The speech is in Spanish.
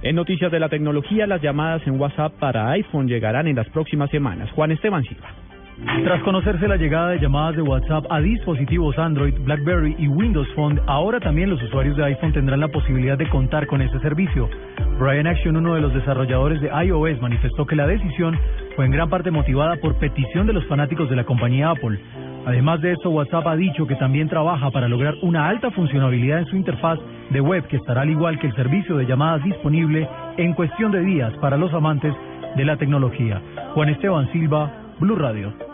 En noticias de la tecnología, las llamadas en WhatsApp para iPhone llegarán en las próximas semanas. Juan Esteban Silva. Tras conocerse la llegada de llamadas de WhatsApp a dispositivos Android, BlackBerry y Windows Phone, ahora también los usuarios de iPhone tendrán la posibilidad de contar con este servicio. Brian Action, uno de los desarrolladores de iOS, manifestó que la decisión fue en gran parte motivada por petición de los fanáticos de la compañía Apple. Además de esto, WhatsApp ha dicho que también trabaja para lograr una alta funcionalidad en su interfaz de web que estará al igual que el servicio de llamadas disponible en cuestión de días para los amantes de la tecnología. Juan Esteban Silva, Blue Radio.